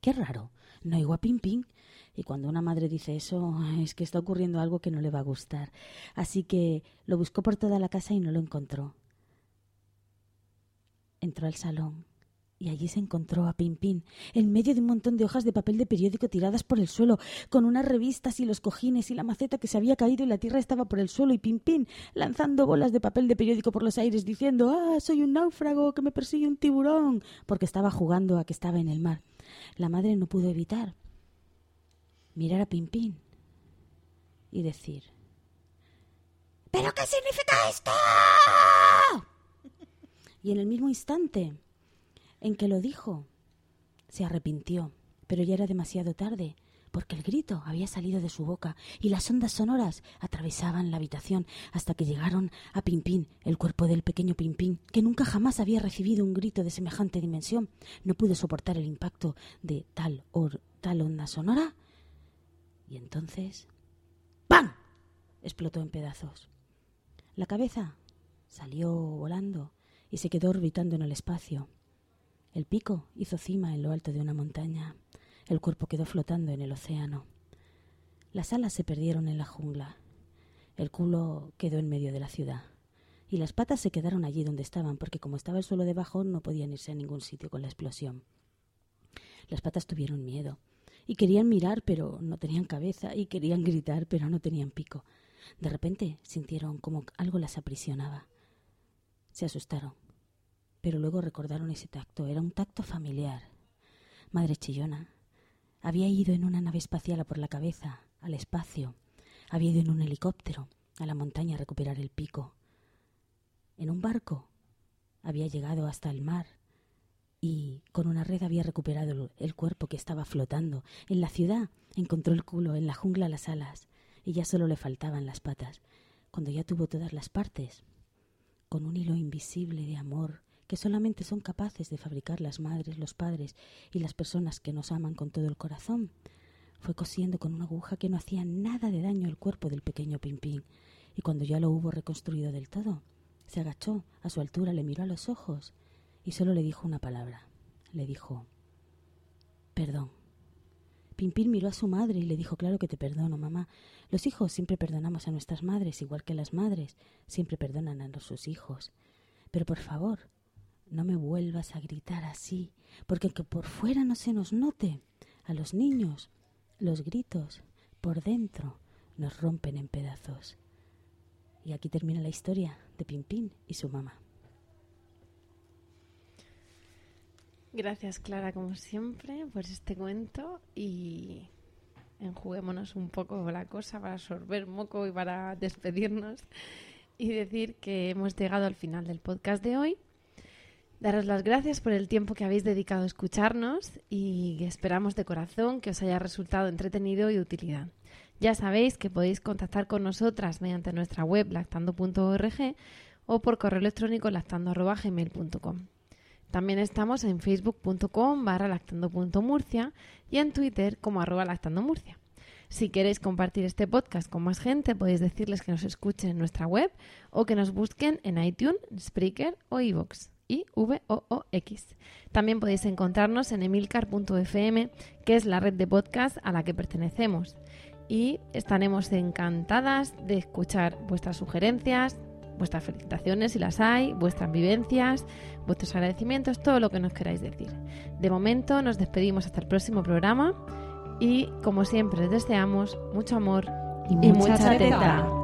Qué raro, no Pim Pim. Y cuando una madre dice eso, es que está ocurriendo algo que no le va a gustar. Así que lo buscó por toda la casa y no lo encontró. Entró al salón y allí se encontró a Pim Pim, en medio de un montón de hojas de papel de periódico tiradas por el suelo, con unas revistas y los cojines y la maceta que se había caído y la tierra estaba por el suelo y Pim Pim lanzando bolas de papel de periódico por los aires diciendo ¡Ah, soy un náufrago que me persigue un tiburón! porque estaba jugando a que estaba en el mar. La madre no pudo evitar mirar a Pim Pim y decir ¿Pero qué significa esto? Y en el mismo instante en que lo dijo, se arrepintió, pero ya era demasiado tarde, porque el grito había salido de su boca y las ondas sonoras atravesaban la habitación hasta que llegaron a Pimpín, el cuerpo del pequeño Pimpín, que nunca jamás había recibido un grito de semejante dimensión. No pudo soportar el impacto de tal, or, tal onda sonora. Y entonces... ¡Pam! explotó en pedazos. La cabeza salió volando y se quedó orbitando en el espacio. El pico hizo cima en lo alto de una montaña. El cuerpo quedó flotando en el océano. Las alas se perdieron en la jungla. El culo quedó en medio de la ciudad. Y las patas se quedaron allí donde estaban, porque como estaba el suelo debajo no podían irse a ningún sitio con la explosión. Las patas tuvieron miedo y querían mirar pero no tenían cabeza y querían gritar pero no tenían pico. De repente sintieron como algo las aprisionaba. Se asustaron, pero luego recordaron ese tacto. Era un tacto familiar. Madre chillona. Había ido en una nave espacial a por la cabeza, al espacio. Había ido en un helicóptero, a la montaña a recuperar el pico. En un barco. Había llegado hasta el mar y con una red había recuperado el cuerpo que estaba flotando. En la ciudad encontró el culo, en la jungla las alas, y ya solo le faltaban las patas. Cuando ya tuvo todas las partes, con un hilo invisible de amor que solamente son capaces de fabricar las madres, los padres y las personas que nos aman con todo el corazón, fue cosiendo con una aguja que no hacía nada de daño al cuerpo del pequeño Pimpín, y cuando ya lo hubo reconstruido del todo, se agachó a su altura, le miró a los ojos y solo le dijo una palabra. Le dijo, perdón. Pimpín miró a su madre y le dijo, claro que te perdono, mamá. Los hijos siempre perdonamos a nuestras madres, igual que las madres siempre perdonan a sus hijos. Pero por favor, no me vuelvas a gritar así, porque que por fuera no se nos note, a los niños, los gritos por dentro nos rompen en pedazos. Y aquí termina la historia de Pimpín y su mamá. Gracias, Clara, como siempre, por este cuento y enjuguémonos un poco la cosa para absorber moco y para despedirnos y decir que hemos llegado al final del podcast de hoy. Daros las gracias por el tiempo que habéis dedicado a escucharnos y esperamos de corazón que os haya resultado entretenido y de utilidad. Ya sabéis que podéis contactar con nosotras mediante nuestra web lactando.org o por correo electrónico lactando.gmail.com. También estamos en facebook.com barra lactando.murcia y en Twitter como arroba lactandomurcia. Si queréis compartir este podcast con más gente, podéis decirles que nos escuchen en nuestra web o que nos busquen en iTunes, Spreaker o iVoox. I V O O X. También podéis encontrarnos en emilcar.fm, que es la red de podcast a la que pertenecemos. Y estaremos encantadas de escuchar vuestras sugerencias, vuestras felicitaciones si las hay, vuestras vivencias, vuestros agradecimientos, todo lo que nos queráis decir. De momento nos despedimos hasta el próximo programa y como siempre deseamos mucho amor y mucha, teta.